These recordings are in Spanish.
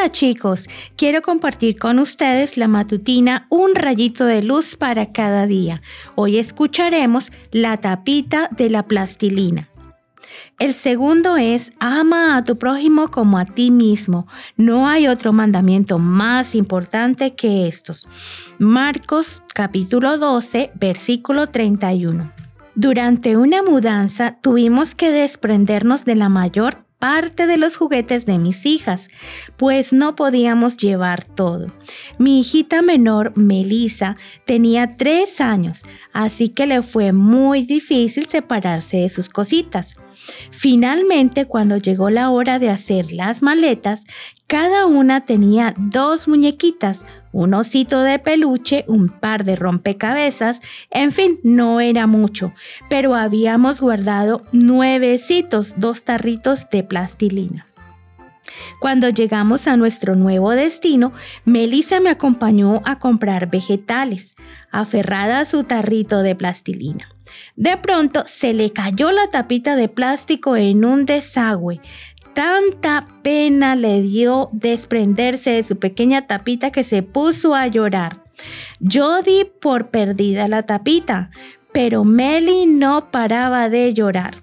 Hola chicos, quiero compartir con ustedes la matutina Un rayito de luz para cada día. Hoy escucharemos la tapita de la plastilina. El segundo es, ama a tu prójimo como a ti mismo. No hay otro mandamiento más importante que estos. Marcos capítulo 12, versículo 31. Durante una mudanza tuvimos que desprendernos de la mayor parte de los juguetes de mis hijas, pues no podíamos llevar todo. Mi hijita menor, Melissa, tenía tres años, así que le fue muy difícil separarse de sus cositas. Finalmente, cuando llegó la hora de hacer las maletas, cada una tenía dos muñequitas, un osito de peluche, un par de rompecabezas, en fin, no era mucho, pero habíamos guardado nuevecitos, dos tarritos de plastilina. Cuando llegamos a nuestro nuevo destino, Melissa me acompañó a comprar vegetales, aferrada a su tarrito de plastilina. De pronto se le cayó la tapita de plástico en un desagüe. Tanta pena le dio desprenderse de su pequeña tapita que se puso a llorar. Yo di por perdida la tapita, pero Meli no paraba de llorar.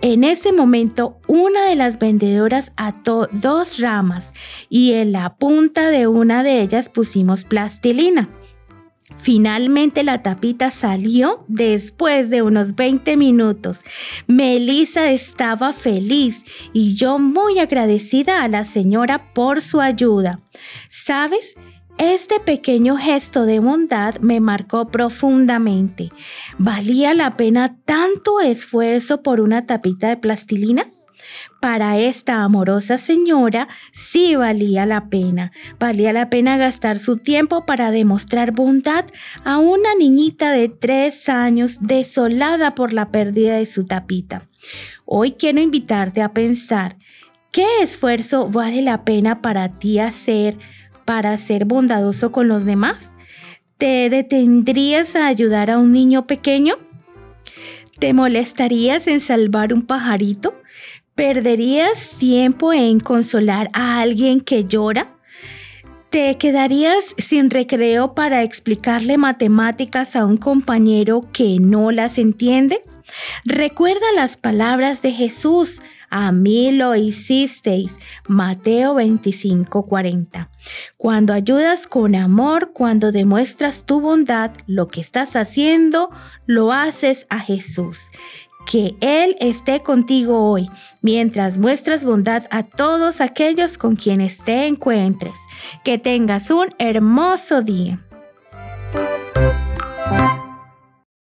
En ese momento, una de las vendedoras ató dos ramas y en la punta de una de ellas pusimos plastilina. Finalmente la tapita salió después de unos 20 minutos. Melissa estaba feliz y yo muy agradecida a la señora por su ayuda. ¿Sabes? Este pequeño gesto de bondad me marcó profundamente. ¿Valía la pena tanto esfuerzo por una tapita de plastilina? Para esta amorosa señora sí valía la pena. Valía la pena gastar su tiempo para demostrar bondad a una niñita de tres años desolada por la pérdida de su tapita. Hoy quiero invitarte a pensar, ¿qué esfuerzo vale la pena para ti hacer para ser bondadoso con los demás? ¿Te detendrías a ayudar a un niño pequeño? ¿Te molestarías en salvar un pajarito? ¿Perderías tiempo en consolar a alguien que llora? ¿Te quedarías sin recreo para explicarle matemáticas a un compañero que no las entiende? Recuerda las palabras de Jesús. A mí lo hicisteis. Mateo 25:40. Cuando ayudas con amor, cuando demuestras tu bondad, lo que estás haciendo, lo haces a Jesús que Él esté contigo hoy, mientras muestras bondad a todos aquellos con quienes te encuentres. Que tengas un hermoso día.